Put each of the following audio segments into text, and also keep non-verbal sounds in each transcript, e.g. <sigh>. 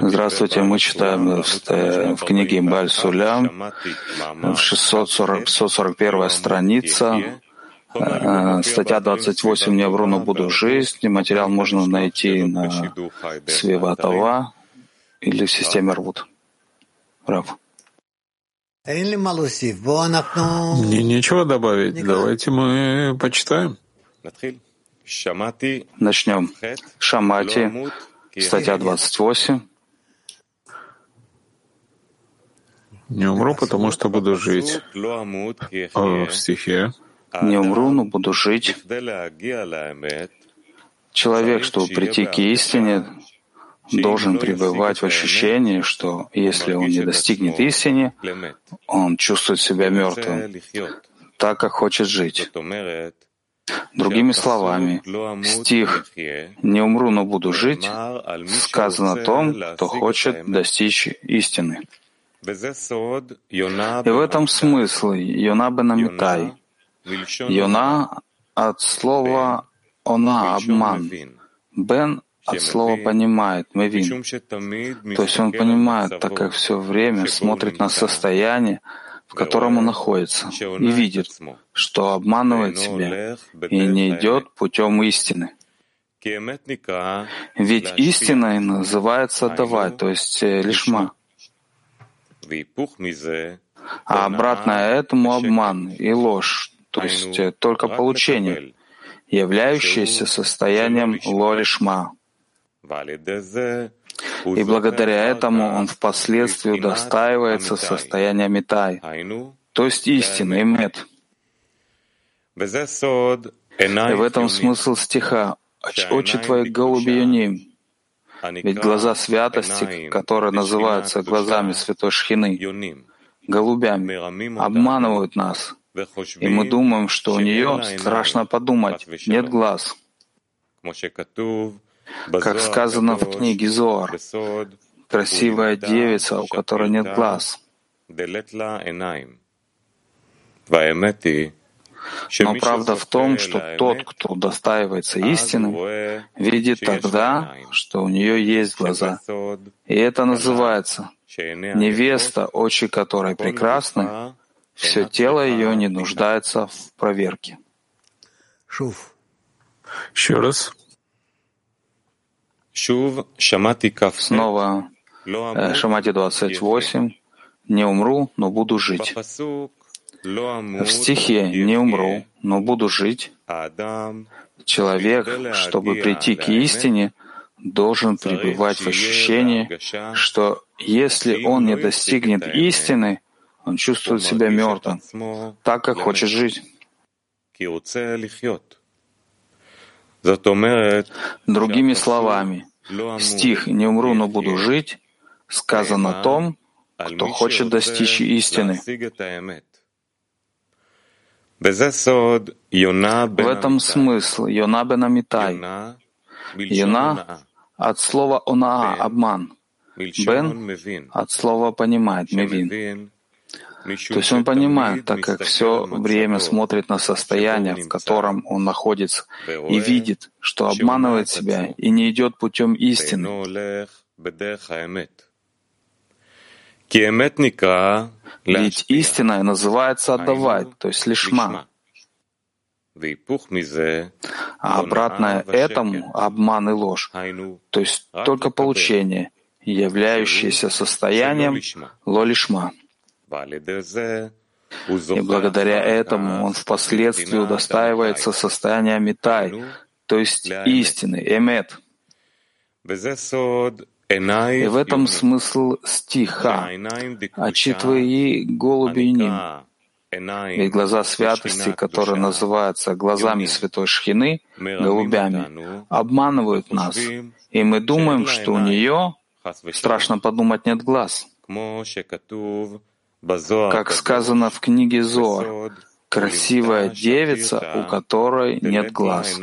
Здравствуйте, мы читаем в книге Баль Сулям, в 641 страница, э, статья 28 «Не вру, но буду жизнь». Материал можно найти на Свиватова или в системе Рвут. Рав. Мне нечего добавить. Давайте мы почитаем. Начнем. Шамати, статья 28. Не умру, потому что буду жить. О, в стихе. Не умру, но буду жить. Человек, чтобы прийти к истине, должен пребывать в ощущении, что если он не достигнет истины, он чувствует себя мертвым, так как хочет жить. Другими словами, стих «Не умру, но буду жить» сказано о том, кто хочет достичь истины. И в этом смысл Йона бен Амитай. Йона от слова «она» — обман. Бен от слова «понимает», «мевин». То есть он понимает, так как все время смотрит на состояние, в котором он находится, и видит, что обманывает себя и не идет путем истины. Ведь истиной называется давай, то есть э, лишма. А обратно этому обман и ложь, то есть э, только получение, являющееся состоянием ло-лишма. И благодаря этому он впоследствии удостаивается состояния Митай, то есть истины, имет. И в этом смысл стиха. «Очи твои голуби ведь глаза святости, которые называются глазами святой Шхины, голубями, обманывают нас, и мы думаем, что у нее страшно подумать, нет глаз. Как сказано в книге Зоар, красивая девица, у которой нет глаз. Но правда в том, что тот, кто удостаивается истины, видит тогда, что у нее есть глаза. И это называется невеста, очи которой прекрасны, все тело ее не нуждается в проверке. Еще раз. Снова э, Шамати 28. «Не умру, но буду жить». В стихе «Не умру, но буду жить» человек, чтобы прийти к истине, должен пребывать в ощущении, что если он не достигнет истины, он чувствует себя мертвым, так как хочет жить. Другими словами, стих «Не умру, но буду жить» сказан о том, кто хочет достичь истины. В этом смысл Йона бен Амитай. Йона от слова «онаа» — обман. Бен от слова «понимает» — мевин. То есть он понимает, так как все время смотрит на состояние, в котором он находится, и видит, что обманывает себя и не идет путем истины. Ведь истина называется отдавать, то есть лишма. А обратное этому — обман и ложь, то есть только получение, являющееся состоянием лолишма. И благодаря этому он впоследствии удостаивается состояния Митай, то есть истины, эмет. И в этом смысл стиха. «Очи твои голуби ним». Ведь глаза святости, которые называются глазами святой Шхины, голубями, обманывают нас, и мы думаем, что у нее, страшно подумать, нет глаз. Как сказано в книге Зор, красивая девица, у которой нет глаз.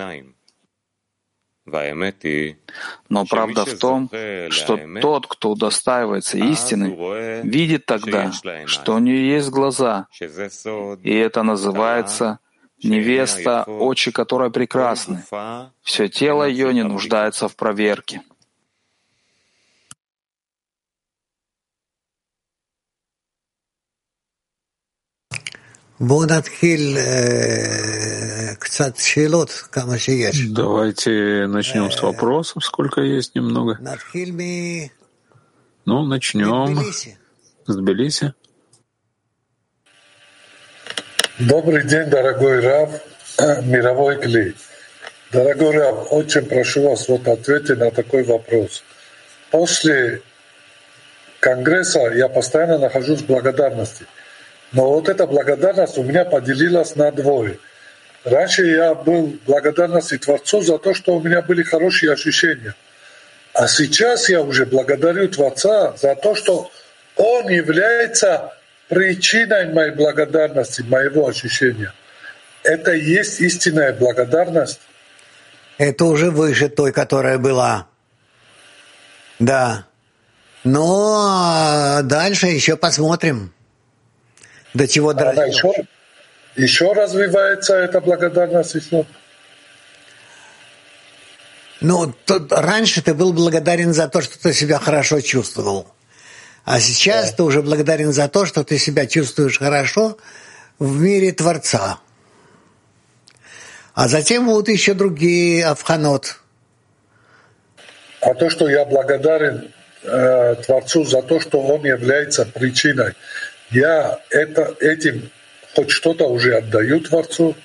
Но правда в том, что тот, кто удостаивается истины, видит тогда, что у нее есть глаза, и это называется невеста, очи которой прекрасны. Все тело ее не нуждается в проверке. Давайте начнем с вопросов, сколько есть немного. Ну, начнем с Тбилиси. Добрый день, дорогой Рав, мировой Кли. Дорогой Рав, очень прошу вас вот ответить на такой вопрос. После Конгресса я постоянно нахожусь в благодарности. Но вот эта благодарность у меня поделилась на двое. Раньше я был благодарности Творцу за то, что у меня были хорошие ощущения. А сейчас я уже благодарю Творца за то, что Он является причиной моей благодарности, моего ощущения. Это и есть истинная благодарность. Это уже выше той, которая была. Да. Но дальше еще посмотрим, до чего дорастет. Еще, еще развивается эта благодарность еще. Ну, то, раньше ты был благодарен за то, что ты себя хорошо чувствовал. А сейчас да. ты уже благодарен за то, что ты себя чувствуешь хорошо в мире Творца. А затем будут еще другие авханот. А то, что я благодарен э, Творцу за то, что Он является причиной, я это, этим хоть что-то уже отдаю Творцу.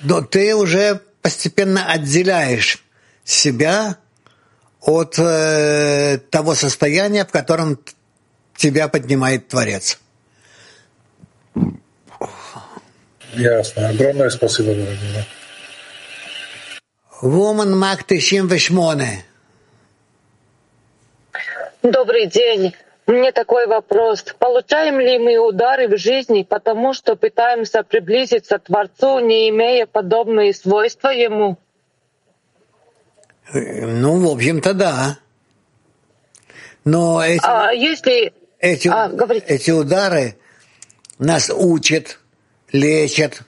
Но ты уже постепенно отделяешь себя от э, того состояния, в котором тебя поднимает Творец. Ясно. Огромное спасибо, дорогой. Woman Мак 98. Добрый день. Мне такой вопрос. Получаем ли мы удары в жизни, потому что пытаемся приблизиться к Творцу, не имея подобные свойства Ему? Ну, в общем-то, да. Но эти, а если... эти, а, эти удары нас учат, лечат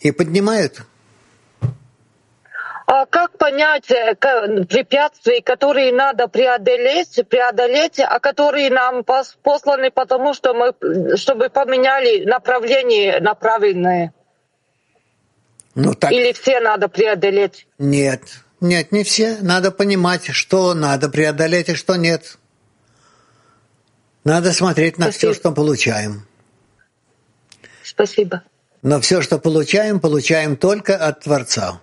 и поднимают. А как понять э, препятствия, которые надо преодолеть, преодолеть, а которые нам посланы потому, что мы, чтобы поменяли направление на правильное? Ну, так... Или все надо преодолеть? Нет, нет, не все. Надо понимать, что надо преодолеть и что нет. Надо смотреть на Спасибо. все, что получаем. Спасибо. Но все, что получаем, получаем только от Творца.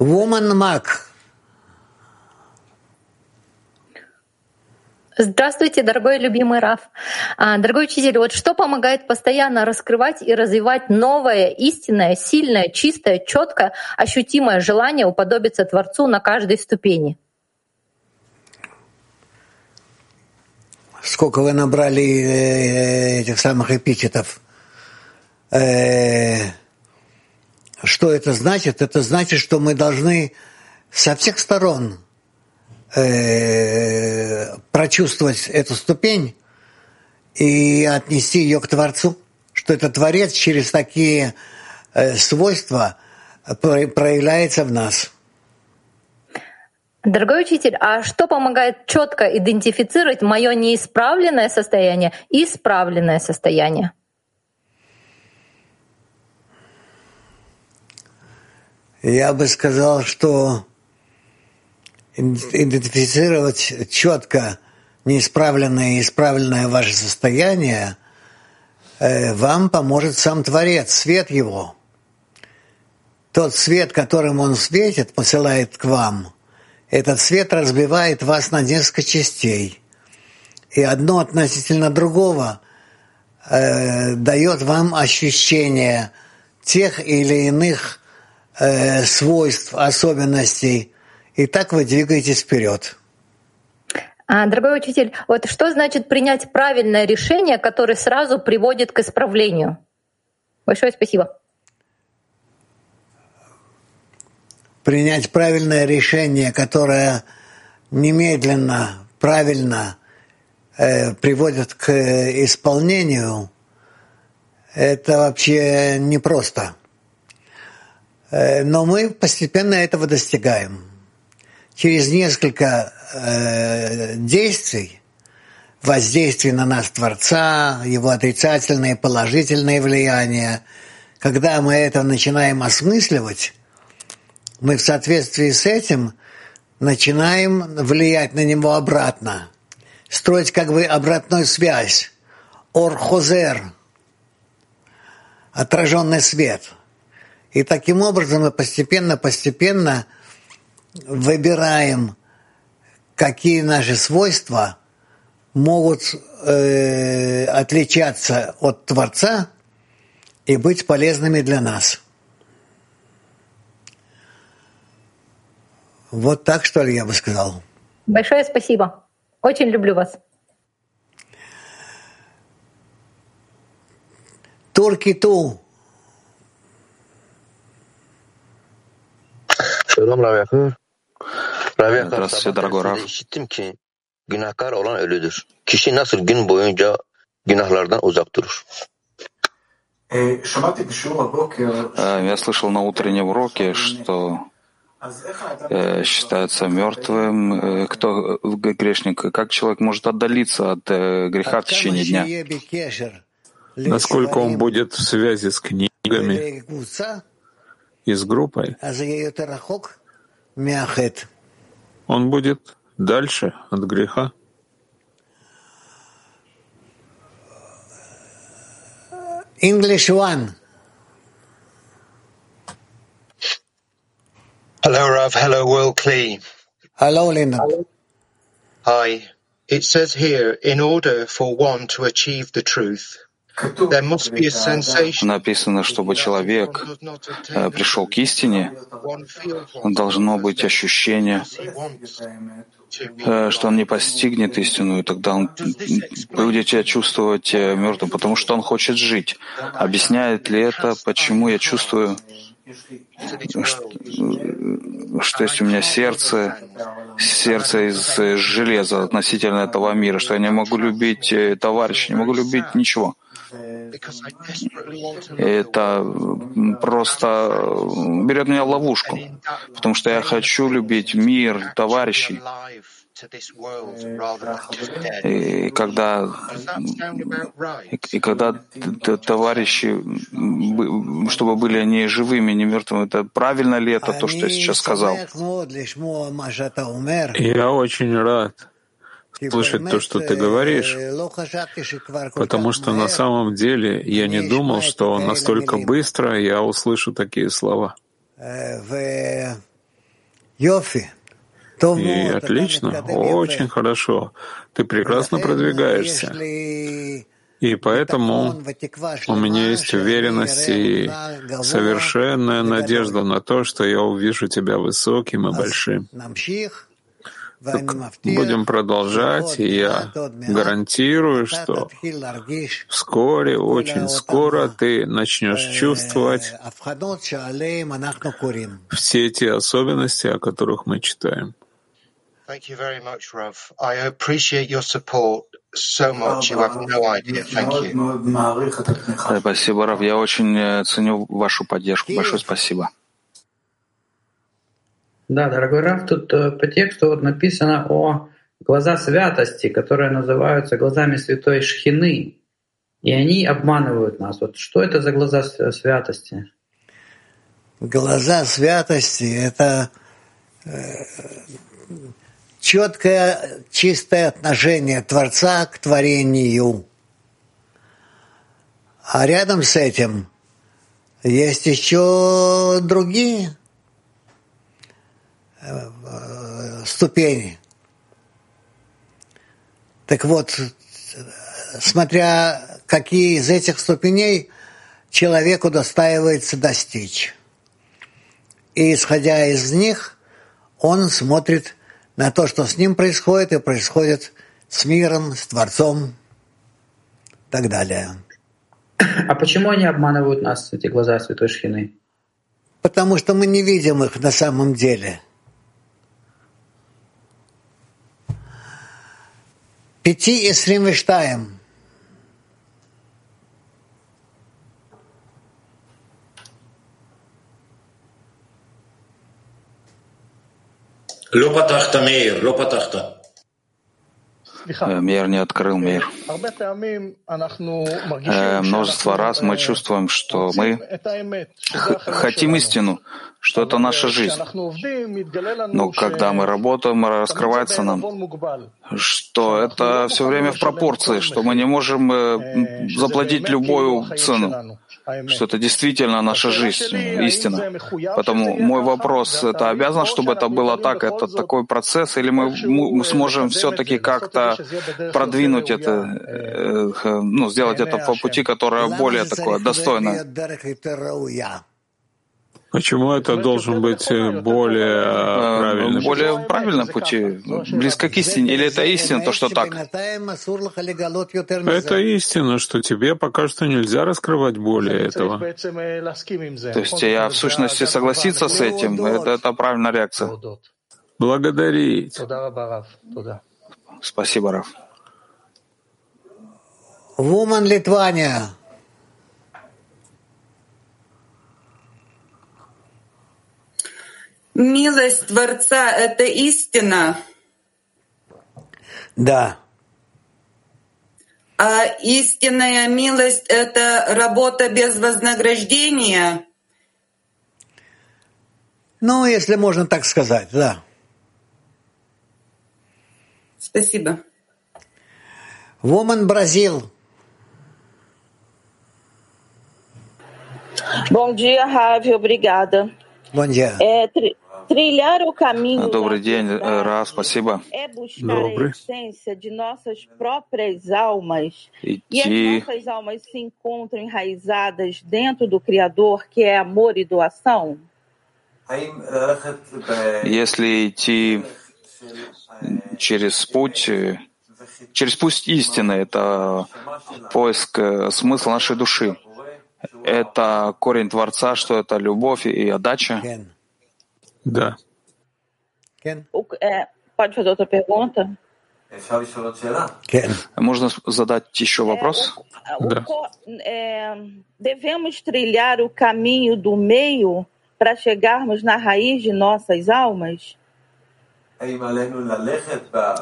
Woman Mac. Здравствуйте, дорогой любимый Раф. А, дорогой учитель, вот что помогает постоянно раскрывать и развивать новое, истинное, сильное, чистое, четкое, ощутимое желание уподобиться Творцу на каждой ступени? Сколько вы набрали э, этих самых эпитетов? Э, что это значит? Это значит, что мы должны со всех сторон э, прочувствовать эту ступень и отнести ее к Творцу, что это Творец через такие э, свойства проявляется в нас. Дорогой учитель, а что помогает четко идентифицировать мое неисправленное состояние и исправленное состояние? Я бы сказал, что идентифицировать четко неисправленное и исправленное ваше состояние э, вам поможет сам Творец, свет Его. Тот свет, которым Он светит, посылает к вам, этот свет разбивает вас на несколько частей. И одно относительно другого э, дает вам ощущение тех или иных э, свойств, особенностей, и так вы двигаетесь вперед. А, дорогой учитель, вот что значит принять правильное решение, которое сразу приводит к исправлению? Большое спасибо. Принять правильное решение, которое немедленно, правильно э, приводит к исполнению, это вообще непросто. Э, но мы постепенно этого достигаем. Через несколько э, действий воздействие на нас Творца, его отрицательные положительные влияния. Когда мы это начинаем осмысливать, мы в соответствии с этим начинаем влиять на него обратно, строить как бы обратную связь, орхозер, отраженный свет. И таким образом мы постепенно-постепенно выбираем, какие наши свойства могут э, отличаться от Творца и быть полезными для нас. Вот так, что ли, я бы сказал. Большое спасибо. Очень люблю вас. Турки ту. Здравствуйте, дорогой Раф. Günahkar olan ölüdür. Kişi nasıl gün boyunca günahlardan uzak durur? Я слышал на утреннем уроке, что Э, считается мертвым, э, кто грешник, как человек может отдалиться от э, греха в течение дня? Насколько он будет в связи с книгами и с группой, он будет дальше от греха. English one. Hello, Rav. Hello, Will Klee. Hello, Linda. Hi. It says here, in order for one to achieve the truth, Написано, чтобы человек э, пришел к истине, должно быть ощущение, э, что он не постигнет истину, и тогда он будет себя чувствовать э, мертвым, потому что он хочет жить. Объясняет ли это, почему я чувствую что есть у меня сердце, сердце из железа относительно этого мира, что я не могу любить товарища, не могу любить ничего. Это просто берет меня в ловушку, потому что я хочу любить мир, товарищей. И когда, и когда товарищи, чтобы были они живыми, не мертвыми, это правильно ли это то, что я сейчас сказал? Я очень рад слышать то, что ты говоришь, потому что на самом деле я не думал, что настолько быстро я услышу такие слова. И отлично, очень хорошо. Ты прекрасно продвигаешься. И поэтому у меня есть уверенность и совершенная надежда на то, что я увижу тебя высоким и большим. Так будем продолжать, и я гарантирую, что вскоре, очень скоро ты начнешь чувствовать все те особенности, о которых мы читаем. Thank you very much, Rav. I appreciate your support so much. You have no idea. Thank you. Спасибо, Рав. Я очень э, ценю вашу поддержку. Большое спасибо. Да, дорогой Раф, тут э, по тексту вот написано о глаза святости, которые называются глазами святой Шхины. И они обманывают нас. Вот что это за глаза святости? Глаза святости — это э, четкое, чистое отношение Творца к творению. А рядом с этим есть еще другие э, ступени. Так вот, смотря какие из этих ступеней человеку достаивается достичь. И исходя из них, он смотрит на то, что с ним происходит, и происходит с миром, с Творцом и так далее. А почему они обманывают нас, эти глаза Святой Шхины? Потому что мы не видим их на самом деле. 5.22. לא פתחת, מאיר, לא פתחת мир не открыл мир. Э, множество раз мы чувствуем, что мы хотим истину, что это наша жизнь. Но когда мы работаем, раскрывается нам, что это все время в пропорции, что мы не можем э, заплатить любую цену что это действительно наша жизнь, истина. Поэтому мой вопрос, это обязан, чтобы это было так, это такой процесс, или мы, мы сможем все-таки как-то продвинуть это, э, ну, сделать это по пути, которое более такое достойное? Почему это должен быть э, более э, правильным? Более правильным пути, близко к истине. Или это истина, то, что так? Это истина, что тебе пока что нельзя раскрывать более этого. То есть я в сущности согласиться с этим, это, это правильная реакция. Благодарить. Спасибо, Раф. Вуман Литвания. Милость Творца — это истина? Да. А истинная милость — это работа без вознаграждения? Ну, если можно так сказать, да. Спасибо. Woman Бразил. Bom dia, Ravi. Obrigada. Добрый день, Ра, спасибо. é buscar Добрый. a essência de nossas próprias almas. E as Идти, nossas almas se encontram enraizadas dentro do Criador, que é amor e doação? если идти через путь, э, через путь истины, это поиск э, смысла нашей души. Это корень Творца, что это любовь и отдача. Ken. Да. Ken. O- é, pode fazer outra pergunta? Ken. Можно задать еще вопрос? O Да. co- é, devemos trilhar o caminho do meio para chegarmos na raiz de nossas almas?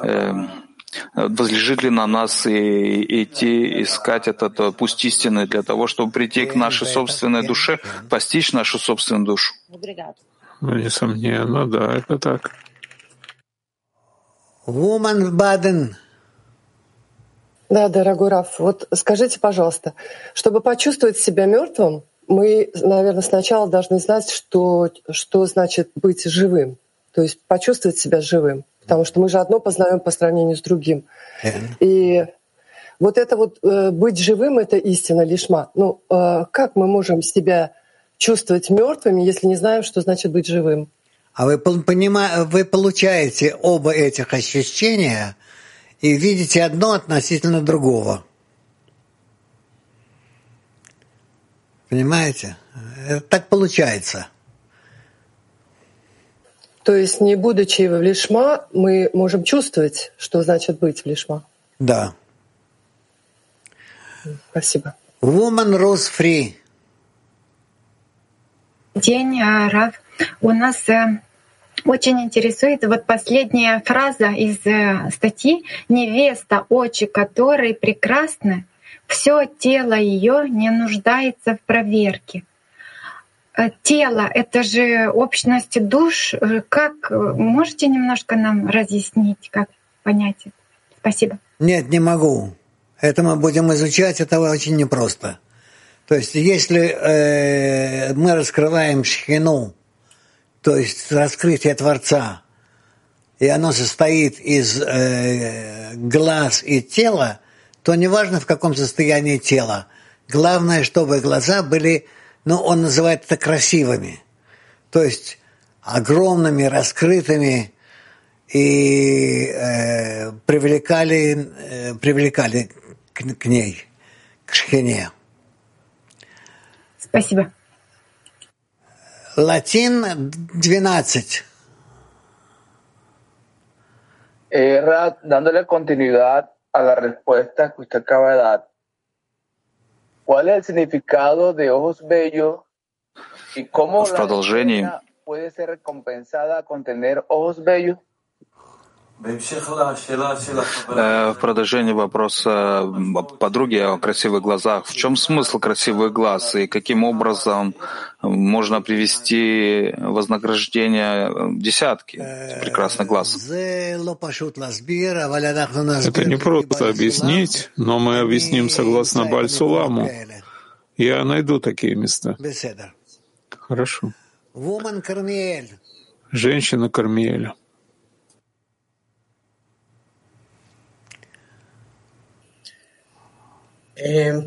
Эм, Возлежит ли на нас и идти, искать этот э, путь истины для того, чтобы прийти к нашей собственной душе, постичь нашу собственную душу? Ну, несомненно, да, это так. Woman Baden. Да, дорогой Раф, вот скажите, пожалуйста, чтобы почувствовать себя мертвым, мы, наверное, сначала должны знать, что, что значит быть живым, то есть почувствовать себя живым, потому что мы же одно познаем по сравнению с другим. И вот это вот э, быть живым — это истина лишма. Ну, э, как мы можем себя чувствовать мертвыми, если не знаем, что значит быть живым? А вы, понима- вы получаете оба этих ощущения и видите одно относительно другого. Понимаете? Это так получается. То есть, не будучи в лишма, мы можем чувствовать, что значит быть в лишма. Да. Спасибо. Woman Rose Free. День, а, Рав. У нас э, очень интересует вот последняя фраза из э, статьи «Невеста, очи которой прекрасны, все тело ее не нуждается в проверке». Э, Тело — это же общность душ. Э, Как э, можете немножко нам разъяснить, как понять это? Спасибо. Нет, не могу. Это мы будем изучать, это очень непросто. То есть, если э, мы раскрываем шхину, то есть раскрытие Творца, и оно состоит из э, глаз и тела, то неважно в каком состоянии тела. Главное, чтобы глаза были, ну, он называет это красивыми. То есть огромными, раскрытыми и э, привлекали, э, привлекали к, к ней, к шхине. Спасибо. Латин 12. Eh, Rad, dándole continuidad a la respuesta que usted acaba de dar, ¿Cuál es el significado de ojos bellos y cómo la puede ser recompensada con tener ojos bellos? Э, в продолжение вопроса подруги о красивых глазах. В чем смысл красивых глаз и каким образом можно привести вознаграждение десятки прекрасных глаз? Это не просто объяснить, но мы объясним согласно Бальсуламу. Я найду такие места. Хорошо. Женщина Кармиэля.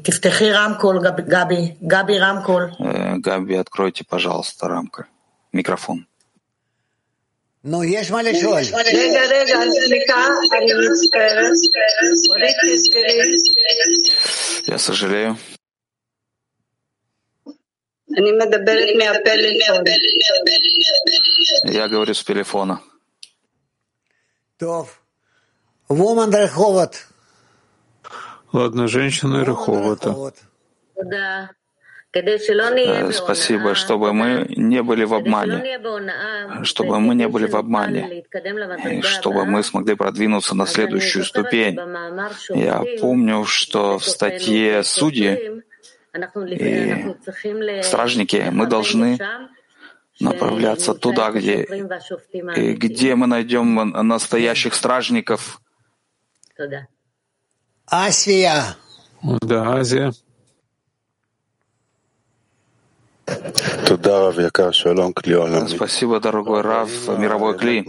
תפתחי רמקול, גבי. גבי, רמקול. Габи, откройте, пожалуйста, рамку. Микрофон. Ну, יש מה לשאול. רגע, רגע, סליחה, אני מצטערת. אורית, תסגרי. Я сожалею. אני מדברת מהפלאפון. Я говорю с телефона. טוב. וומן רחובות. Ладно, женщина Раховата. Э, Спасибо, чтобы мы не были в обмане, чтобы мы не были в обмане, и чтобы мы смогли продвинуться на следующую ступень. Я помню, что в статье «Судьи» и «Стражники» мы должны направляться туда, где, где мы найдем настоящих стражников. Асия. Да, Азия. Спасибо, дорогой Рав, мировой Кли.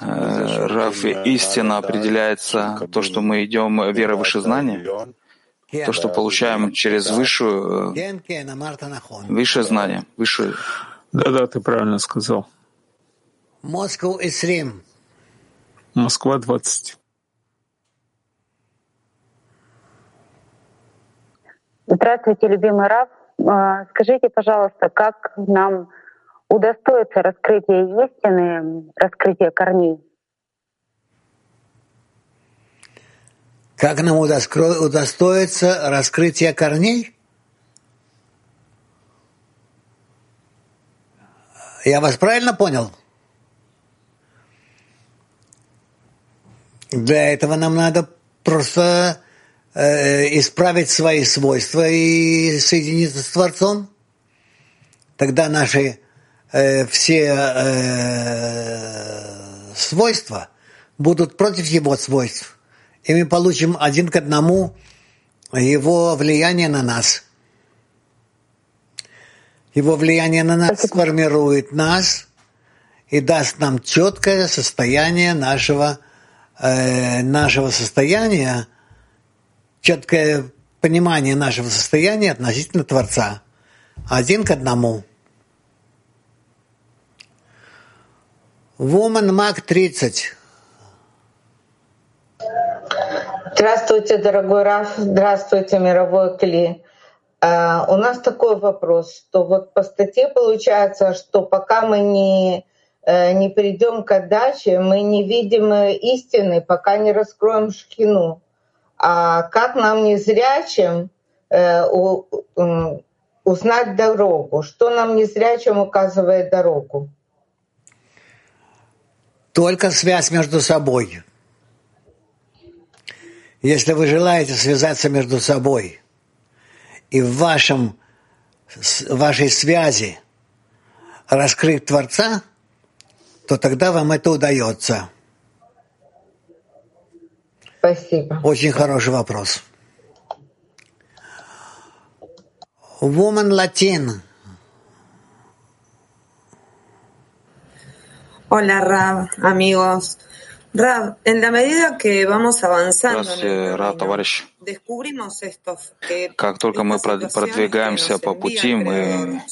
Э, Рав, истина определяется то, что мы идем верой выше знания, то, что получаем через высшую, высшее знание, высшее. Да-да, ты правильно сказал. Москва 20. Здравствуйте, любимый Рав. А, скажите, пожалуйста, как нам удостоиться раскрытия истины, раскрытия корней? Как нам удостоится раскрытия корней? Я вас правильно понял? Для этого нам надо просто исправить свои свойства и соединиться с Творцом, тогда наши э, все э, свойства будут против его свойств, и мы получим один к одному его влияние на нас. Его влияние на нас сформирует нас и даст нам четкое состояние нашего, э, нашего состояния, четкое понимание нашего состояния относительно Творца. Один к одному. Woman Маг 30. Здравствуйте, дорогой Раф. Здравствуйте, мировой Кли. Uh, у нас такой вопрос, что вот по статье получается, что пока мы не, uh, не придем к отдаче, мы не видим истины, пока не раскроем шхину а как нам незрячим э, узнать дорогу? Что нам незрячим указывает дорогу? Только связь между собой. Если вы желаете связаться между собой и в вашем, в вашей связи раскрыть Творца, то тогда вам это удается. Спасибо. Очень хороший вопрос. Woman Latin. Hola, Rab, amigos. Rab, en la medida que vamos avanzando, Рад, товарищ. Как только мы продвигаемся по пути, мы,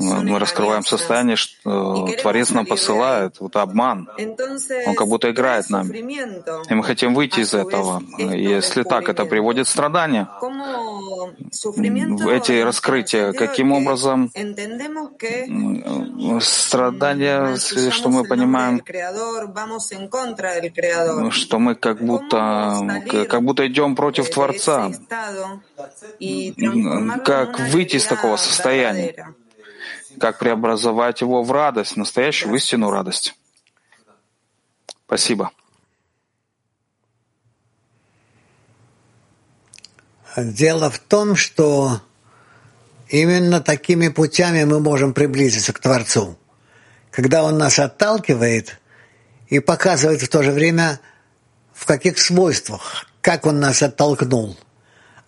мы раскрываем состояние, что Творец нам посылает, вот обман. Он как будто играет нами. И мы хотим выйти из этого. Если так, это приводит к страданию. Эти раскрытия, каким образом страдания, что мы понимаем, что мы как будто, как будто идем против Творца. Как выйти из такого состояния? Как преобразовать его в радость, настоящую истинную радость? Спасибо. Дело в том, что именно такими путями мы можем приблизиться к Творцу. Когда Он нас отталкивает и показывает в то же время, в каких свойствах, как Он нас оттолкнул.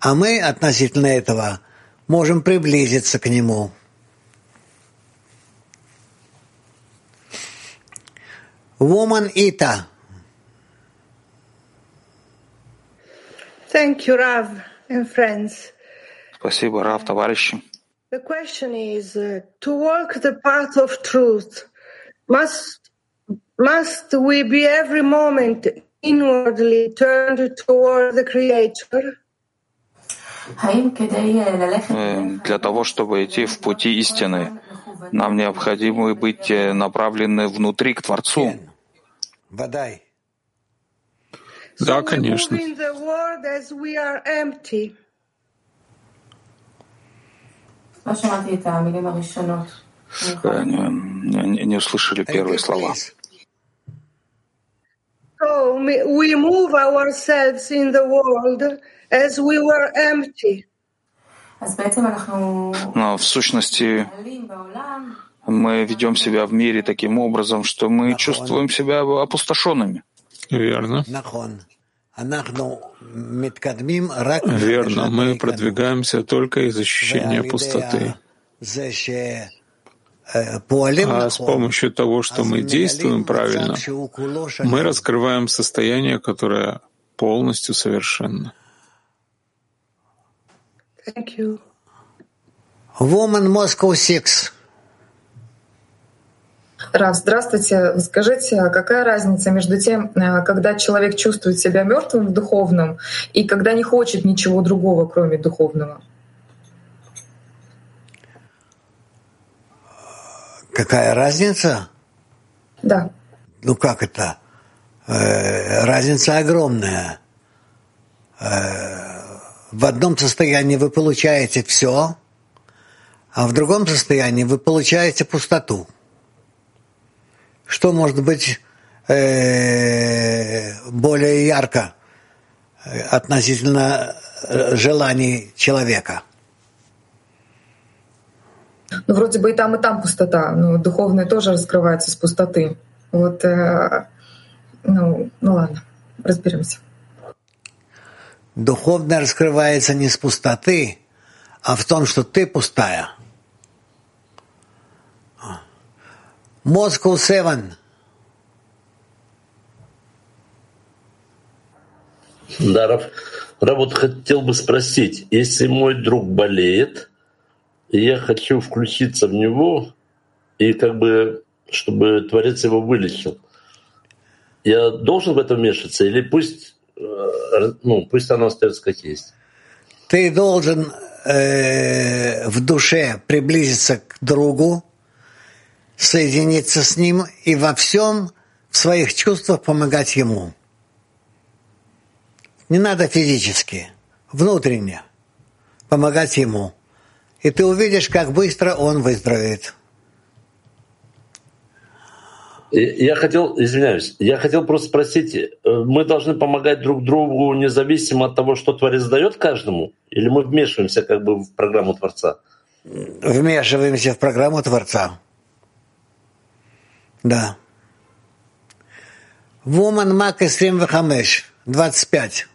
А мы относительно этого можем приблизиться к Нему. Woman Ita. Thank you, Rav and friends. Спасибо, Рав, товарищи. The question is, uh, to walk the path of truth, must, must we be every moment inwardly turned toward the Creator? Для того, чтобы идти в пути истины, нам необходимо быть направлены внутри к Творцу. Да, конечно. Не, не, не услышали первые слова. So we move ourselves in the world as we were empty. Но в сущности мы ведем себя в мире таким образом, что мы чувствуем себя опустошенными. Верно. Верно, мы продвигаемся только из ощущения пустоты. А с помощью того, что мы действуем правильно, мы раскрываем состояние, которое полностью совершенно. Thank you. Woman Moscow 6. Рав, здравствуйте. Скажите, а какая разница между тем, э, когда человек чувствует себя мертвым в духовном и когда не хочет ничего другого, кроме духовного? Какая разница? Да. Ну как это? Э, разница огромная. Э, в одном состоянии вы получаете все, а в другом состоянии вы получаете пустоту. Что может быть э, более ярко относительно желаний человека? Ну, вроде бы и там, и там пустота, но духовное тоже раскрывается с пустоты. Вот, э, ну, ну ладно, разберемся. Духовное раскрывается не с пустоты, а в том, что ты пустая. Moscow Seven. Да, Раф, Раф, вот хотел бы спросить, если мой друг болеет, я хочу включиться в него, и как бы, чтобы Творец его вылечил, я должен в это вмешаться, или пусть, э, ну, пусть оно остается как есть? Ты должен э, в душе приблизиться к другу, соединиться с ним и во всем в своих чувствах помогать ему. Не надо физически, внутренне помогать ему. И ты увидишь, как быстро он выздоровеет. Я хотел, извиняюсь, я хотел просто спросить, э, мы должны помогать друг другу независимо от того, что Творец дает каждому? Или мы вмешиваемся как бы в программу Творца? Вмешиваемся в программу Творца. Да. Woman Mac 25, 25.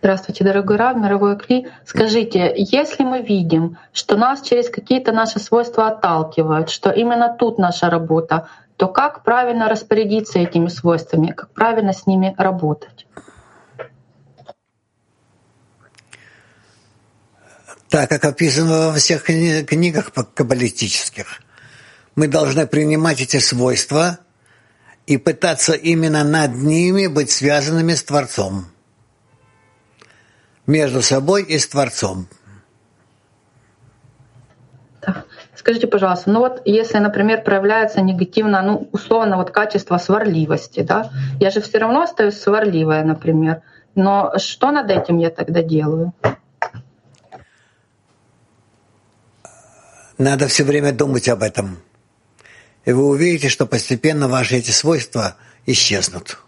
Здравствуйте, дорогой Рав, дорогой Кли. Скажите, если мы видим, что нас через какие-то наши свойства отталкивают, что именно тут наша работа, то как правильно распорядиться этими свойствами, как правильно с ними работать? Так, как описано во всех книгах каббалистических — мы должны принимать эти свойства и пытаться именно над ними быть связанными с Творцом. Между собой и с Творцом. Скажите, пожалуйста, ну вот если, например, проявляется негативно, ну, условно, вот качество сварливости, да, я же все равно остаюсь сварливая, например, но что над этим я тогда делаю? Надо все время думать об этом и вы увидите, что постепенно ваши эти свойства исчезнут.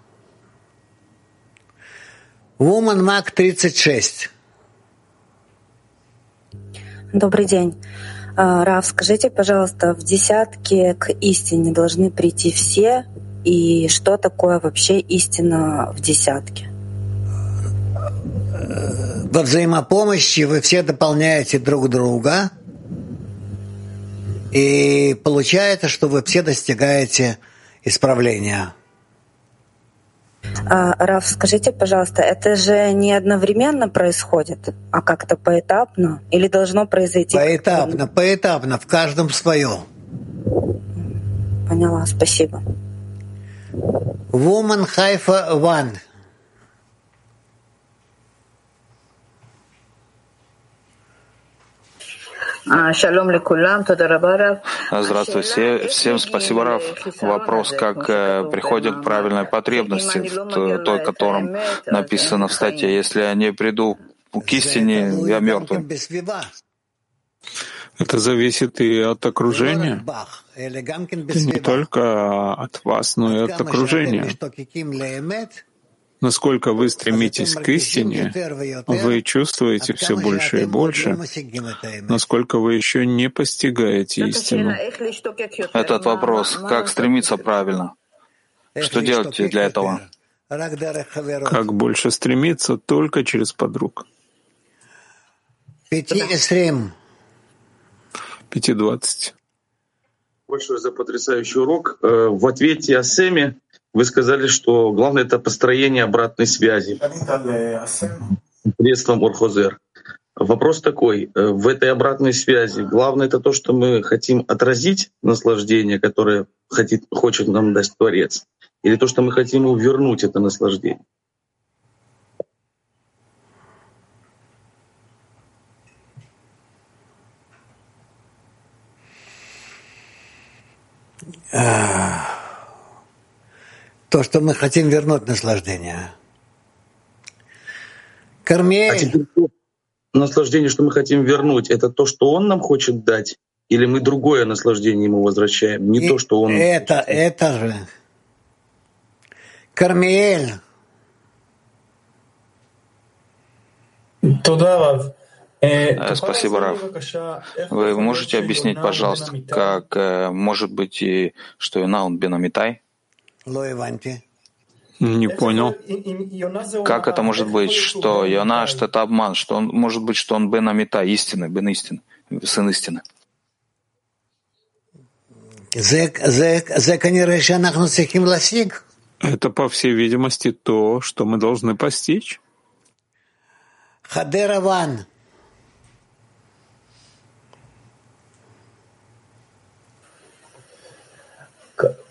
Woman Mac 36. Добрый день. А, Рав, скажите, пожалуйста, в десятке к истине должны прийти все, и что такое вообще истина в десятке? Во взаимопомощи вы все дополняете друг друга, и получается, что вы все достигаете исправления. А, Раф, скажите, пожалуйста, это же не одновременно происходит, а как-то поэтапно? Или должно произойти? Поэтапно, поэтапно, в каждом свое. Поняла, спасибо. Woman Haifa One. А, Здравствуйте. Всем спасибо, Раф. Вопрос, как приходят к правильной потребности, в той, котором написано в статье. Если я не приду к истине, я мертвый. Это зависит и от окружения. И не только от вас, но и от окружения. Насколько вы стремитесь к истине, вы чувствуете все больше и больше, насколько вы еще не постигаете истину. Этот вопрос, как стремиться правильно? Что делать для этого? Как больше стремиться только через подруг. Пяти двадцать. Большое за потрясающий урок. Э, в ответе о Сэме вы сказали, что главное — это построение обратной связи средством Орхозер. Вопрос такой, э, в этой обратной связи главное это то, что мы хотим отразить наслаждение, которое хотит, хочет нам дать Творец, или то, что мы хотим ему вернуть это наслаждение? Ah то, что мы хотим вернуть наслаждение. Кармиэль. А наслаждение, что мы хотим вернуть, это то, что он нам хочет дать, или мы другое наслаждение ему возвращаем, не И то, что он. Это, это же. Кармиэль. Туда, э, Спасибо, Раф. Вы можете объяснить, пожалуйста, как э, может быть и что Инаун Бенамитай? Не понял. Как это может быть, что Йона, что это обман, что он может быть, что он Бен Амита, истины, Бен истины, сын истины? Это, по всей видимости, то, что мы должны постичь. Хадераван.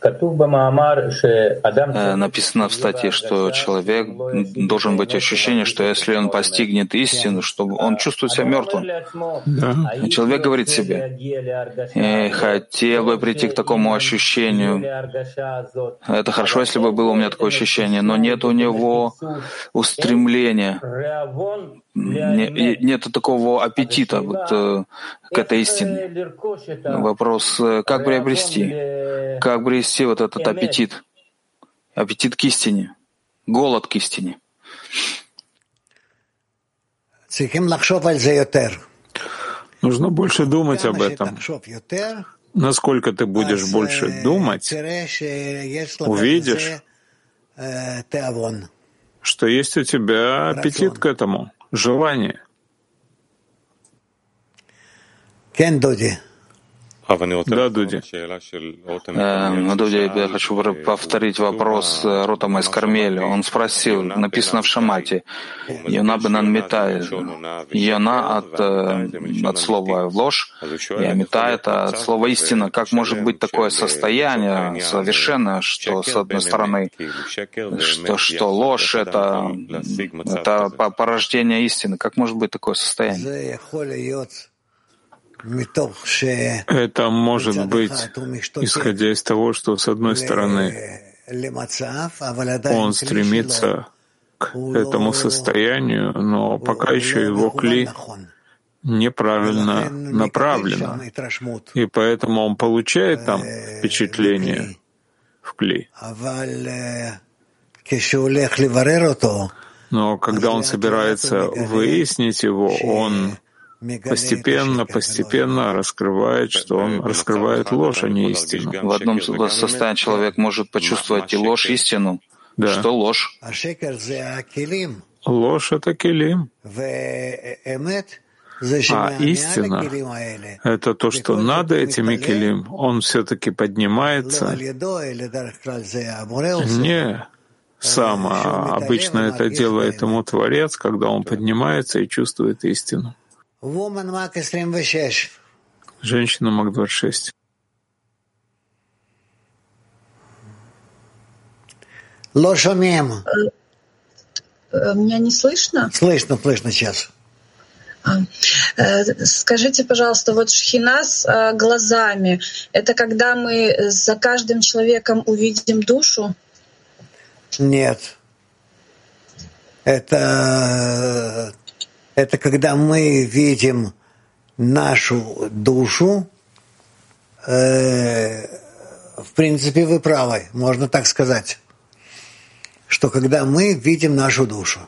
Э, написано в статье, что человек должен быть ощущение, что если он постигнет истину, что он чувствует себя мертвым. Да. Человек говорит себе, «Э, хотел бы прийти к такому ощущению. Это хорошо, если бы было у меня такое ощущение, но нет у него устремления, нет такого аппетита вот, э, к этой истине. Вопрос, как приобрести? Как обрести вот этот аппетит, аппетит к истине, голод к истине. Нужно больше думать об этом. Насколько ты будешь больше думать, увидишь, что есть у тебя аппетит к этому, желание. Кен Доди. Да, Дуди. Э, Дуди, я хочу повторить вопрос э, Ротама из Кармеля. Он спросил, написано в Шамате, Йона бенан метай. Йона от, э, от слова ложь, и Амита это от слова истина. Как может быть такое состояние совершенное, что с одной стороны, что, что ложь это, это порождение истины. Как может быть такое состояние? Это может быть, исходя из того, что, с одной стороны, он стремится к этому состоянию, но пока еще его кли неправильно направлено, и поэтому он получает там впечатление в клей. Но когда он собирается выяснить его, он постепенно, постепенно раскрывает, что он раскрывает ложь, а не истину. В одном состоянии человек может почувствовать и ложь, истину. Да. Что ложь? Ложь — это келим. А истина — это то, что над этими келим, он все-таки поднимается не сам, а обычно это делает ему Творец, когда он поднимается и чувствует истину. Женщина Мак 26. Меня не слышно? Слышно, слышно сейчас. А, э, скажите, пожалуйста, вот шхина с э, глазами, это когда мы за каждым человеком увидим душу? Нет. Это, это когда мы видим нашу душу, э, в принципе, вы правы, можно так сказать, что когда мы видим нашу душу,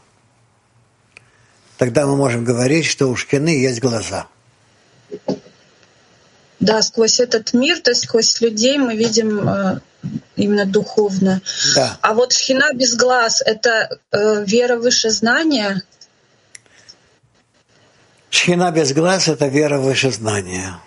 тогда мы можем говорить, что у шкины есть глаза. Да, сквозь этот мир, то есть сквозь людей мы видим э, именно духовно. Да. А вот шхина без глаз — это э, вера выше знания? Шхина без глаз — это вера выше знания.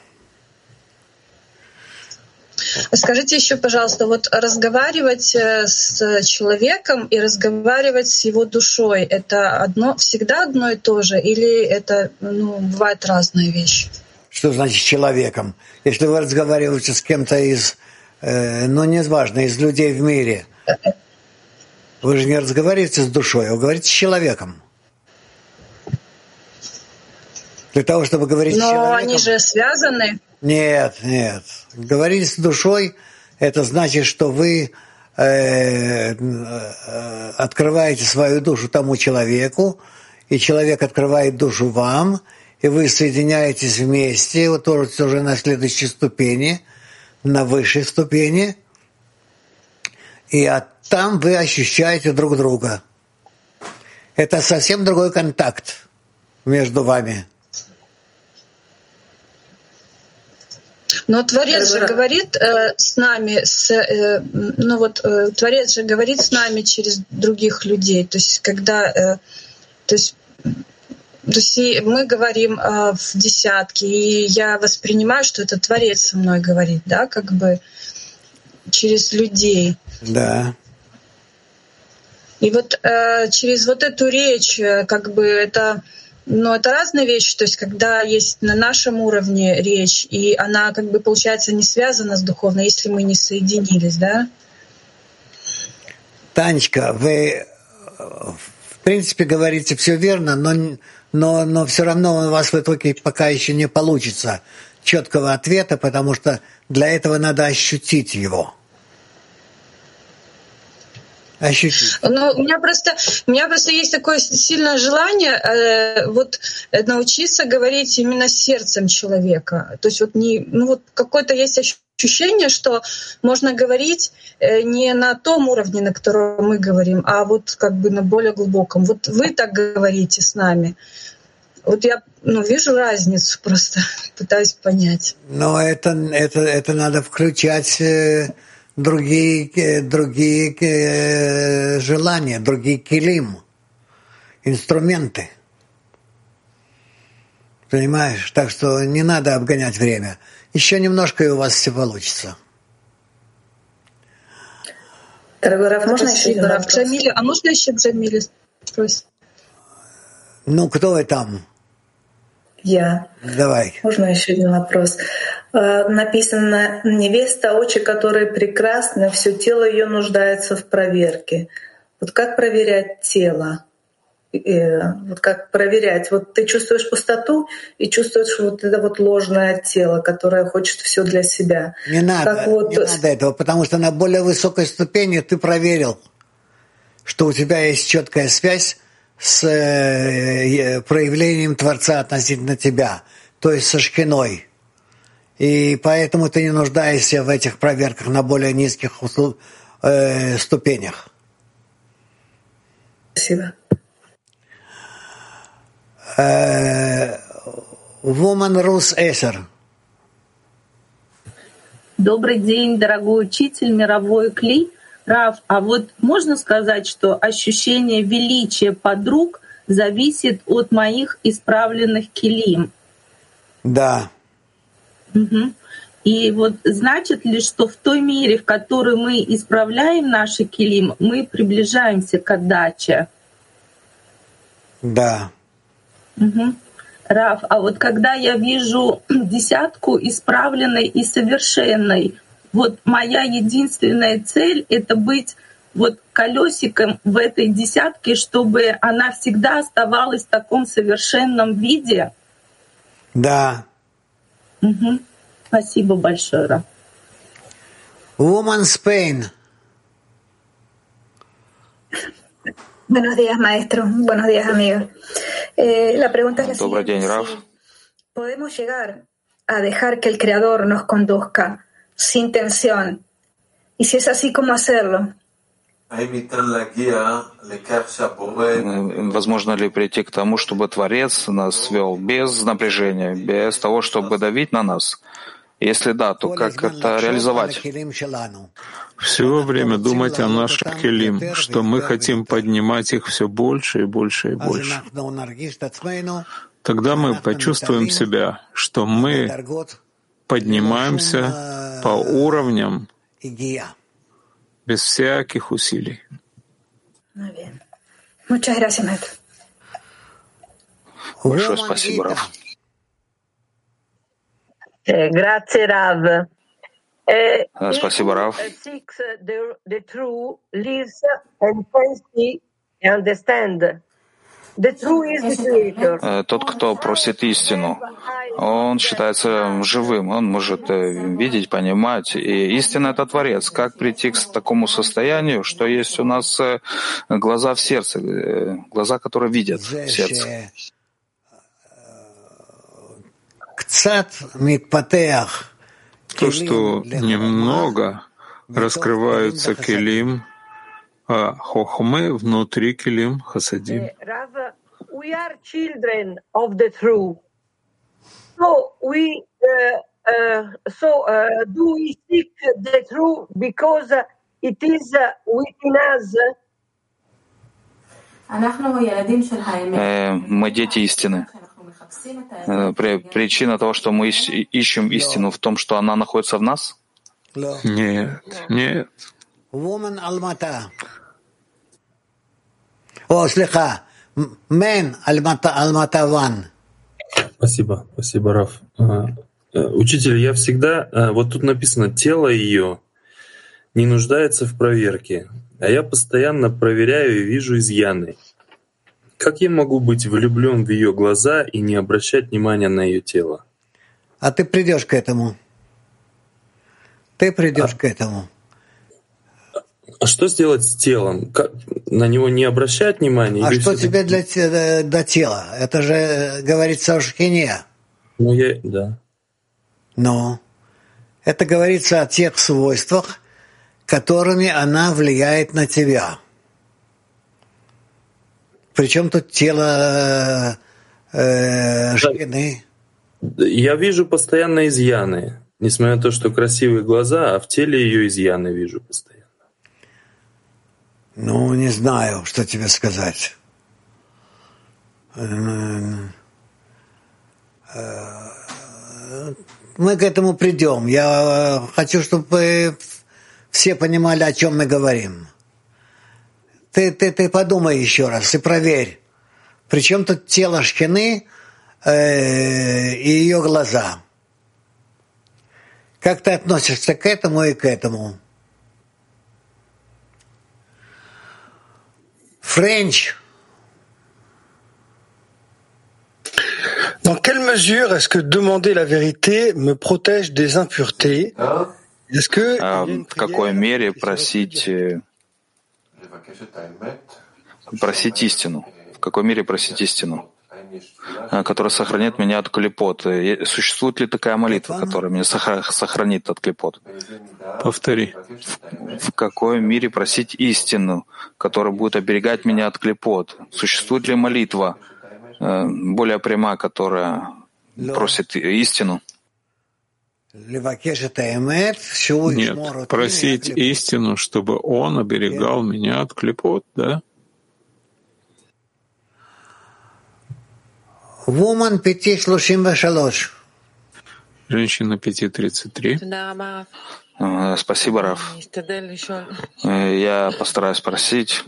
Скажите еще, пожалуйста, вот разговаривать э, с человеком и разговаривать с его душой — это одно, всегда одно и то же, или это ну, бывает разные вещи? Что значит человеком? Если вы разговариваете с кем-то из, э, ну, не важно, из людей в мире, вы же не разговариваете с душой, вы говорите с человеком. Для того, чтобы говорить Но с человеком... Но они же связаны. Нет, нет. Говорить с душой — это значит, что вы э, э, открываете свою душу тому человеку, и человек открывает душу вам, и вы соединяетесь вместе, вот тоже уже на следующей ступени, на высшей ступени, и от, там вы ощущаете друг друга. Это совсем другой контакт между вами. Но Творец же говорит э, с нами, с, э, ну вот э, Творец же говорит с нами через других людей. То есть когда, э, то есть то есть мы говорим э, в десятке, и я воспринимаю, что это Творец со мной говорит, да, как бы через людей. Да. И вот э, через вот эту речь, э, как бы это но это разные вещи, то есть когда есть на нашем уровне речь, и она как бы получается не связана с духовной, если мы не соединились, да? Танечка, вы в принципе говорите все верно, но, но, но все равно у вас в итоге пока еще не получится четкого ответа, потому что для этого надо ощутить его ощутить? Ну, у меня просто, у меня просто есть такое сильное желание э, вот э, научиться говорить именно сердцем человека. То есть вот не, ну вот какое-то есть ощущение, что можно говорить э, не на том уровне, на котором мы говорим, а вот как бы на более глубоком. Вот вы так говорите с нами. Вот я ну, вижу разницу, просто <laughs> пытаюсь понять. Но это, это, это надо включать э, другие, э, другие э, желания, другие килим, инструменты. Понимаешь? Так что не надо обгонять время. Еще немножко, и у вас все получится. Дорогой Раф, можно еще Раф Джамили, а можно еще Джамили спросить? Ну, кто вы там? Я. Давай. Можно еще один вопрос? Э, написано «Невеста, очи которой прекрасны, все тело ее нуждается в проверке». Вот как проверять тело? Э, вот как проверять? Вот ты чувствуешь пустоту и чувствуешь вот это вот ложное тело, которое хочет все для себя. Не надо, как вот... не надо этого, потому что на более высокой ступени ты проверил, что у тебя есть четкая связь с э, проявлением Творца относительно тебя, то есть со шкиной. И поэтому ты не нуждаешься в этих проверках на более низких э, ступенях. Спасибо. Э, Woman Rus Эсер. Добрый день, дорогой учитель, мировой клей. Рав, а вот можно сказать, что ощущение величия подруг зависит от моих исправленных килим? Да. Угу. И вот значит ли, что в той мере, в которой мы исправляем наши килим, мы приближаемся к отдаче? Да. Угу. Раф, а вот когда я вижу <clears throat> десятку исправленной и совершенной, вот моя единственная цель — это быть вот колесиком в этой десятке, чтобы она всегда оставалась в таком совершенном виде. Да. Угу. Спасибо большое, Раф. Woman Spain. Buenos días, maestro. Buenos días, amigos. Eh, la pregunta es la Добрый день, Раф. ¿Podemos llegar a dejar que el Creador nos conduzca sin tensión. Y si es así, ¿cómo hacerlo? Возможно ли прийти к тому, чтобы Творец нас вел без напряжения, без того, чтобы давить на нас? Если да, то как это реализовать? Все время думать о наших келим, что мы хотим поднимать их все больше и больше и больше. Тогда мы почувствуем себя, что мы поднимаемся по уровням без всяких усилий. Большое спасибо, Раф. Grazie, Rav. Спасибо, understand. Э, тот, кто просит истину, он считается живым, он может э, видеть, понимать. И истина — это Творец. Как прийти к такому состоянию, что есть у нас э, глаза в сердце, глаза, которые видят в сердце? То, что немного раскрываются келим, хохмы внутри килим хасадим. We are children of the truth. So we uh, uh, so uh, do we seek the truth because it is within us. Мы дети истины. Причина того, что мы ищем истину в том, что она находится в нас? Нет, нет. О, слегка. Мен One. Спасибо, спасибо, Раф. Учитель, я всегда, вот тут написано, тело ее не нуждается в проверке, а я постоянно проверяю и вижу изъяны. Как я могу быть влюблен в ее глаза и не обращать внимания на ее тело? А ты придешь к этому. Ты придешь а... к этому. А что сделать с телом? Как, на него не обращать внимания? А что тебе для, э, до тела? Это же э, говорится о шхине. Ну, я, да. Но это говорится о тех свойствах, которыми она влияет на тебя. Причем тут тело э, шхины? Я вижу постоянно изъяны. Несмотря на то, что красивые глаза, а в теле ее изъяны вижу постоянно. Ну, не знаю, что тебе сказать. Мы к этому придем. Я хочу, чтобы все понимали, о чем мы говорим. Ты, ты, ты подумай еще раз и проверь. Причем тут тело Шкины э, и ее глаза. Как ты относишься к этому и к этому? French. Dans quelle mesure est-ce que demander la vérité me protège des impuretés Est-ce que в какой мере просить просить истину? В какой мере просить истину, э, Которая сохранит меня от клепот? Существует ли такая молитва, которая меня сохранит от клепот? Повтори. В, в какой мере просить истину, которая будет оберегать меня от клепот? Существует ли молитва э, более прямая, которая просит истину? Нет, просить истину, чтобы он оберегал меня от клепот, да? Woman 5.33. Женщина 5.33. Э, спасибо, Раф. Э, я постараюсь спросить.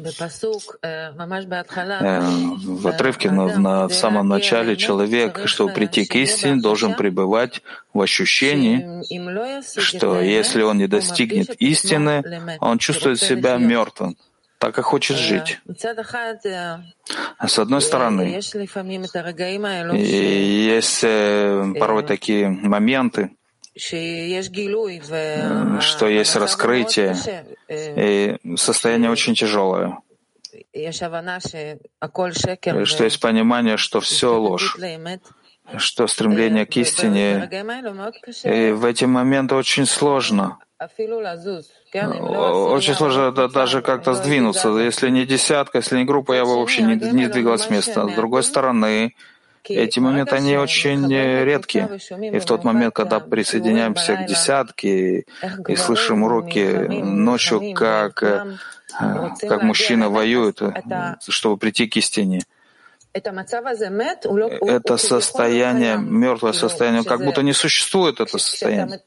Э, в отрывке, но в самом начале человек, чтобы прийти к истине, должен пребывать в ощущении, что если он не достигнет истины, он чувствует себя мертвым так как хочет жить. С одной стороны, есть порой такие моменты, что есть раскрытие, и состояние очень тяжелое, что есть понимание, что все ложь, что стремление к истине, и в эти моменты очень сложно. Очень сложно даже как-то сдвинуться. Если не десятка, если не группа, я бы вообще не, не двигалась с места. С другой стороны, эти моменты, они очень редкие. И в тот момент, когда присоединяемся к десятке и слышим уроки ночью, как, э, как мужчина воюет, чтобы прийти к истине, это состояние, мертвое состояние, как будто не существует это состояние,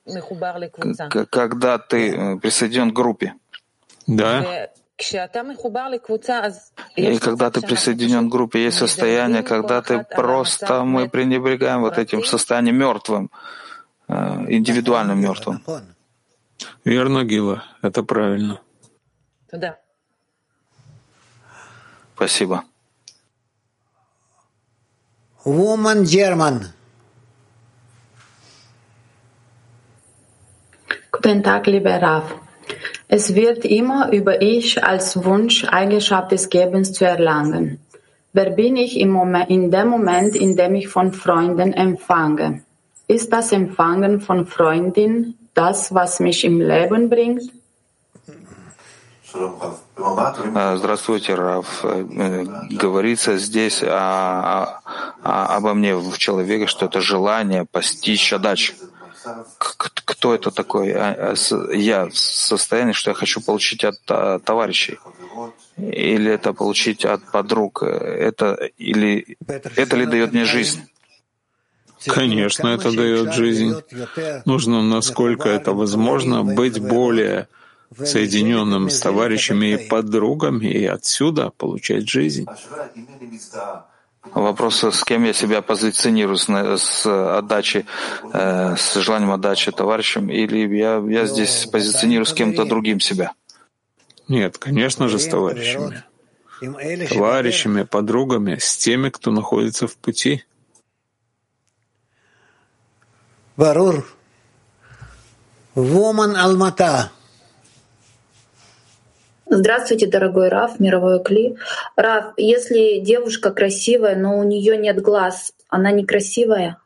когда ты э, присоединен к группе. Да. И когда ты присоединен к группе, есть состояние, когда ты просто, мы пренебрегаем вот этим состоянием мертвым, э, индивидуальным мертвым. Верно, Гила, это правильно. Спасибо. Woman German. Guten Tag, lieber Raf. Es wird immer über Ich als Wunsch Eigenschaft des Gebens zu erlangen. Wer bin ich im Moment, in dem Moment, in dem ich von Freunden empfange? Ist das Empfangen von Freundin das, was mich im Leben bringt? Здравствуйте, Раф. Говорится здесь о, о, обо мне в человеке, что это желание постичь отдачу кто это такой? А, а, я в состоянии, что я хочу получить от товарищей. Или это получить от подруг. Это, или, это ли дает мне жизнь? Конечно, это дает жизнь. Нужно, насколько это возможно, быть более соединенным с товарищами и подругами, и отсюда получать жизнь. Вопрос, с кем я себя позиционирую, с, с отдачей, э, с желанием отдачи товарищам, или я, я здесь позиционирую с кем-то другим себя? Нет, конечно же, с товарищами. Товарищами, подругами, с теми, кто находится в пути. Барур. Воман Алмата. Здравствуйте, дорогой Раф, мировой Кли. Раф, если девушка красивая, но у нее нет глаз, она некрасивая?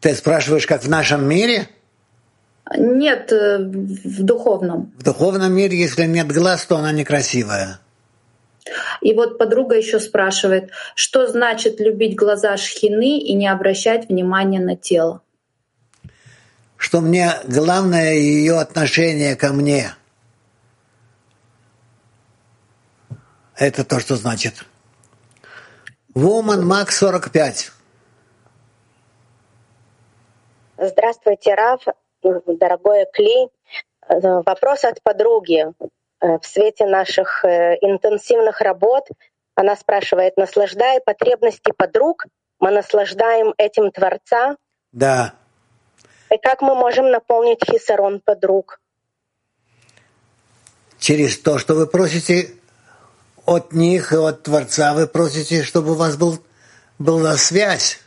Ты спрашиваешь, как в нашем мире? Нет, э, в духовном. В духовном мире, если нет глаз, то она некрасивая. И вот подруга еще спрашивает, что значит любить глаза шхины и не обращать внимания на тело? Что мне главное ее отношение ко мне. Это то, что значит. Woman Max 45. Здравствуйте, Раф, дорогой Кли. Вопрос от подруги. В свете наших э, интенсивных работ она спрашивает, наслаждая потребности подруг, мы наслаждаем этим Творца? Да. И как мы можем наполнить хисарон подруг? Через то, что вы просите от них и от Творца, вы просите, чтобы у вас был, была связь.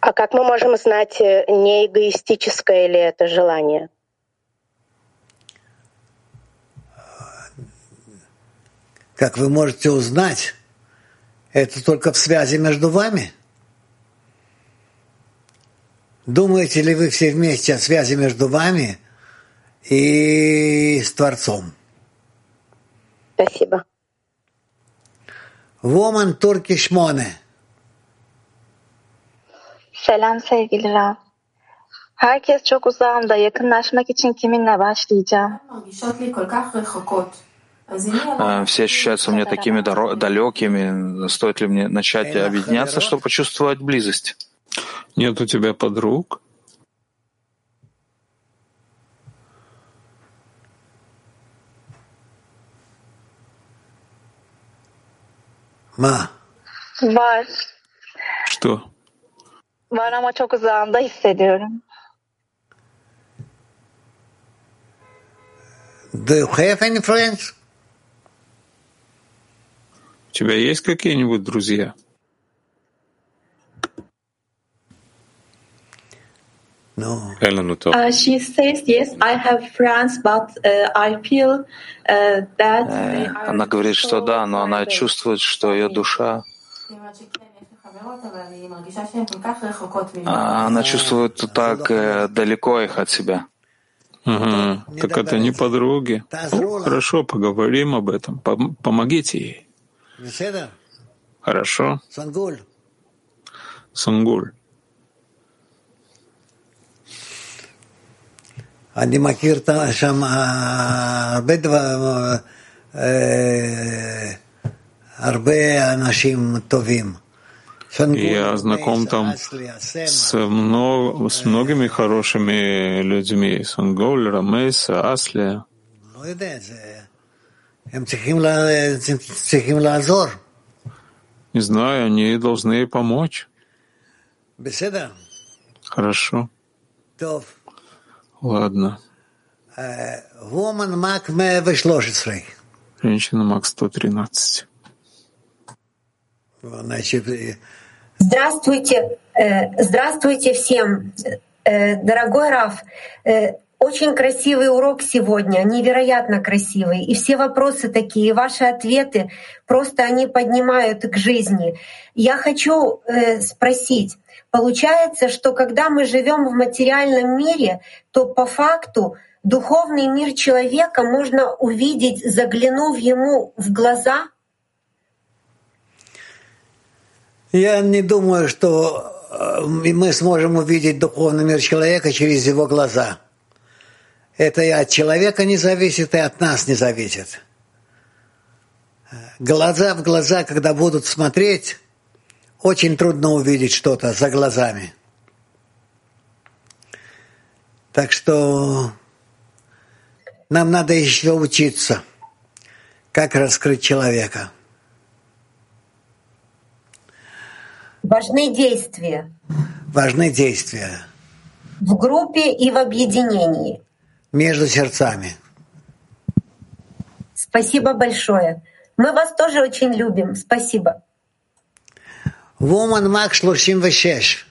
А как мы можем знать, э, не эгоистическое ли это желание? как вы можете узнать, это только в связи между вами? Думаете ли вы все вместе о связи между вами и с Творцом? Спасибо. Woman Turkish Mone. Selam sevgili Rab. Herkes çok uzağımda. Yakınlaşmak için kiminle başlayacağım? Все ощущаются мне такими далекими. Стоит ли мне начать объединяться, чтобы почувствовать близость? Нет у тебя подруг? Ма. Var. Что? Var ama çok uzağında hissediyorum. Do you have any friends? У тебя есть какие-нибудь друзья? Uh, she says, yes, I have friends, but uh, I feel uh, that they are Она говорит, что да, но она чувствует, что ее душа она чувствует так э, далеко их от себя. Ага, так это не подруги. Ну, хорошо, поговорим об этом. Помогите ей. Хорошо. Сангуль. אני מכיר שם הרבה דברים, הרבה אנשים טובים. Я знаком там с, много, с многими хорошими людьми. Санголь, Рамейса, Аслия. Не знаю, они должны помочь. Хорошо. Ладно. Женщина Мак 113. Здравствуйте, э, здравствуйте всем. Э, дорогой Раф, э, очень красивый урок сегодня, невероятно красивый. И все вопросы такие, и ваши ответы, просто они поднимают к жизни. Я хочу спросить, получается, что когда мы живем в материальном мире, то по факту духовный мир человека можно увидеть, заглянув ему в глаза — Я не думаю, что э, мы сможем увидеть духовный мир человека через его глаза. Это и от человека не зависит, и от нас не зависит. Глаза в глаза, когда будут смотреть, очень трудно увидеть что-то за глазами. Так что нам надо еще учиться, как раскрыть человека. Важны действия. Важны действия. В группе и в объединении. Между сердцами. Спасибо большое. Мы вас тоже очень любим. Спасибо. Woman Max 36.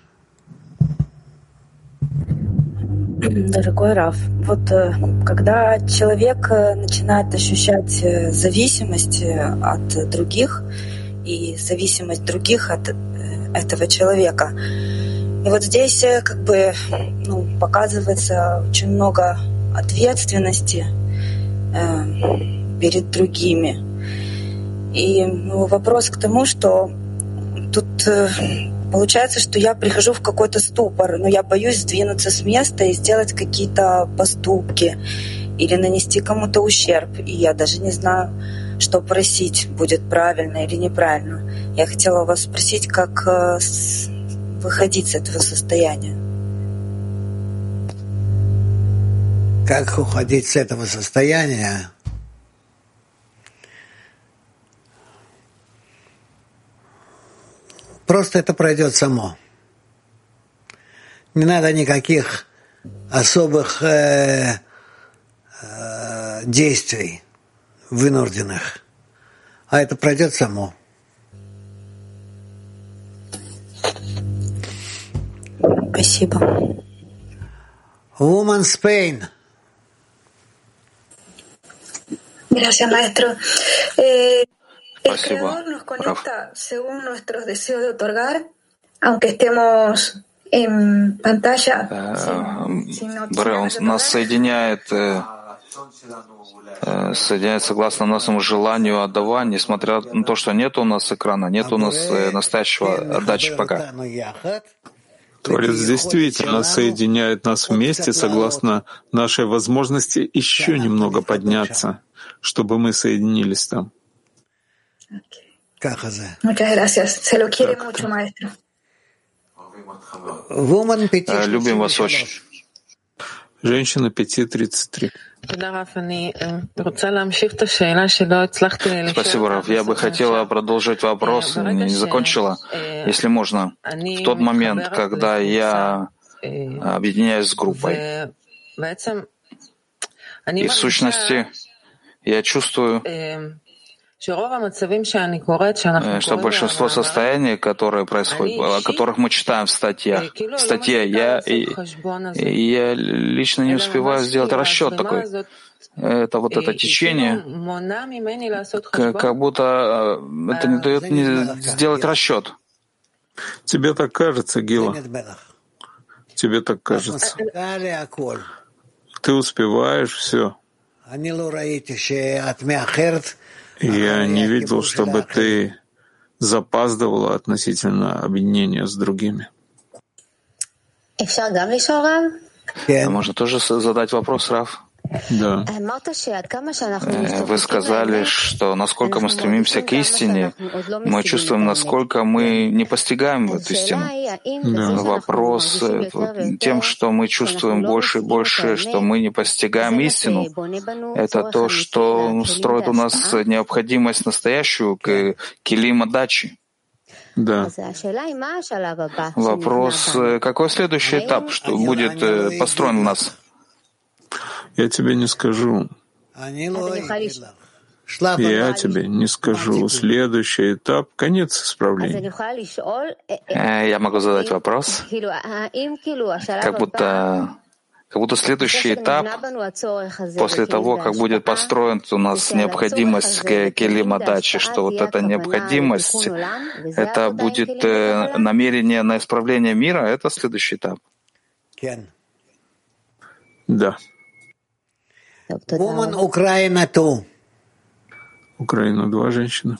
Дорогой Раф, вот э, когда человек э, начинает ощущать э, зависимость от других и зависимость других от этого человека. И вот здесь как бы ну, показывается очень много ответственности э, перед другими. И ну, вопрос к тому, что тут э, получается, что я прихожу в какой-то ступор, но я боюсь сдвинуться с места и сделать какие-то поступки или нанести кому-то ущерб. И я даже не знаю, что просить будет правильно или неправильно. Я хотела вас спросить, как э, выходить с этого состояния. Как уходить с этого состояния? Просто это пройдет само. Не надо никаких особых э, э, действий вынужденных, а это пройдет само. Спасибо. Woman Spain. Gracias, maestro. Eh, Спасибо, Раф. Бре, он нас соединяет, э, э, соединяет согласно нашему желанию отдавать, несмотря на то, что нет у нас экрана, нет у нас э, настоящего отдачи пока. Творец действительно соединяет нас вместе согласно нашей возможности еще немного подняться, чтобы мы соединились там. Любим вас очень. Женщина 5.33. Спасибо, Раф. Я бы хотела продолжить вопрос, не закончила, если можно. В тот момент, когда я объединяюсь с группой, и в сущности я чувствую, Э, что большинство состояний, которые происходят, о которых мы читаем в статьях, статье, я, и, и я лично не успеваю сделать расчет такой. Это вот это течение, как будто э, это не дает мне сделать расчет. Тебе так кажется, Гила? Тебе так кажется. Ты успеваешь все. Я не видел, чтобы ты запаздывала относительно объединения с другими. А можно тоже задать вопрос, Раф? Да. Э, вы сказали, что насколько мы стремимся к истине, мы чувствуем, насколько мы не постигаем эту истину. Да. Вопрос э, тем, что мы чувствуем больше и больше, что мы не постигаем истину, это то, что строит у нас необходимость настоящую к килима дачи. Да. Вопрос, э, какой следующий этап, что будет построен у нас? Я тебе не скажу. Я тебе не скажу. Следующий этап — конец исправления. Э, я могу задать вопрос. Как будто, как будто следующий этап, после того, как будет построен у нас необходимость Келима Дачи, что вот эта необходимость, это будет э, намерение на исправление мира, это следующий этап. Да. Woman Украина ту. Украина два женщины.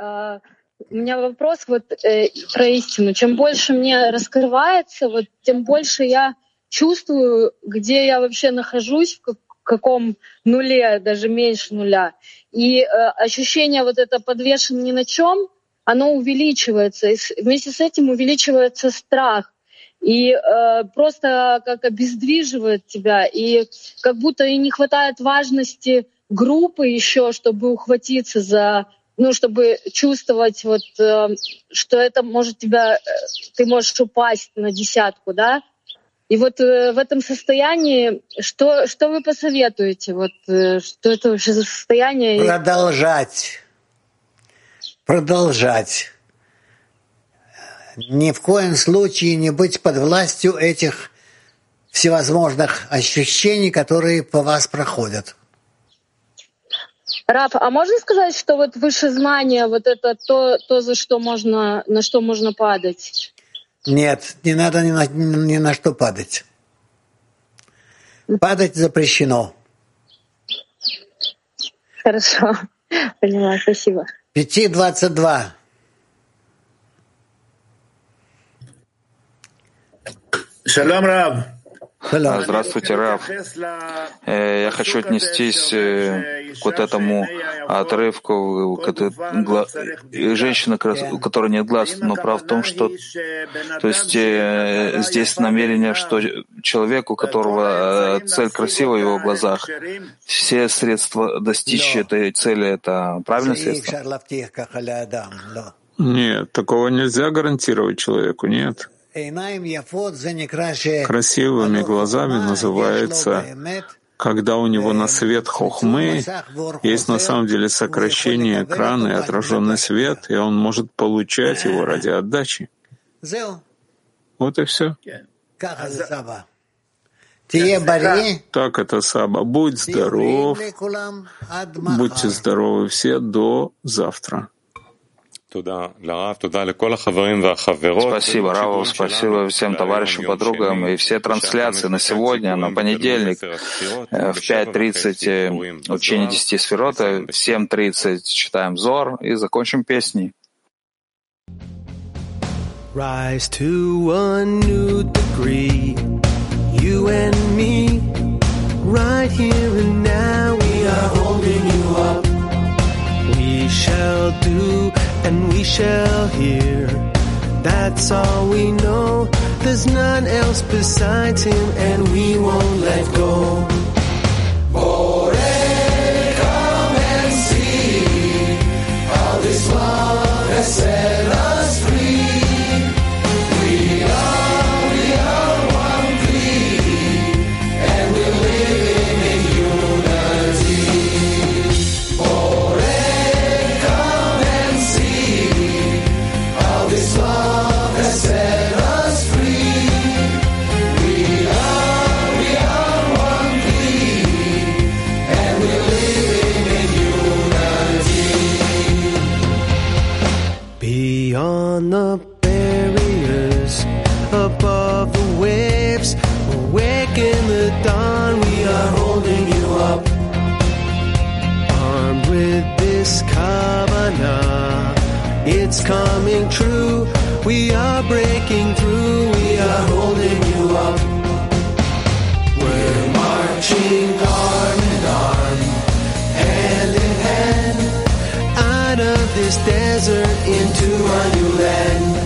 Uh, у меня вопрос вот э, про истину. Чем больше мне раскрывается, вот тем больше я чувствую, где я вообще нахожусь, в каком нуле, даже меньше нуля. И э, ощущение вот это подвешен ни на чем, оно увеличивается. И вместе с этим увеличивается страх и э, просто как обездвиживает тебя, и как будто и не хватает важности группы еще, чтобы ухватиться за, ну, чтобы чувствовать вот, э, что это может тебя, э, ты можешь упасть на десятку, да, и вот э, в этом состоянии, что, что вы посоветуете? Вот, э, что это вообще за состояние? Продолжать. Продолжать ни в коем случае не быть под властью этих всевозможных ощущений, которые по вас проходят. Раб, а можно сказать, что вот выше знания, вот это то, то за что можно, на что можно падать? Нет, не надо ни на, ни на что падать. Падать запрещено. Хорошо, <laughs> поняла, спасибо. 5.22. Шалам, Рав. Здравствуйте, Рав. Э, я хочу отнестись э, к вот этому отрывку. женщины, у которой нет глаз, но прав в том, что... То есть э, здесь намерение, что человеку, у которого цель красива в его глазах, все средства достичь этой цели — это правильное средство? Нет, такого нельзя гарантировать человеку, нет. Красивыми глазами называется, когда у него на свет хохмы есть на самом деле сокращение экрана и отраженный свет, и он может получать его ради отдачи. Вот и все. Так это Саба. Будь здоров. Будьте здоровы все до завтра. Спасибо, Раву, спасибо всем товарищам, подругам. И все трансляции на сегодня, на понедельник, э, в 5.30 э, учение 10 сферота, в 7.30 читаем Зор и закончим песней. Rise to a new degree, you and me, right here and now we are holding you up. We shall do and we shall hear. That's all we know. There's none else besides him, and we won't let go. Bore, with this covenant, it's coming true. We are breaking through, we are holding you up. We're marching arm in arm, hand in hand, out of this desert into a new land.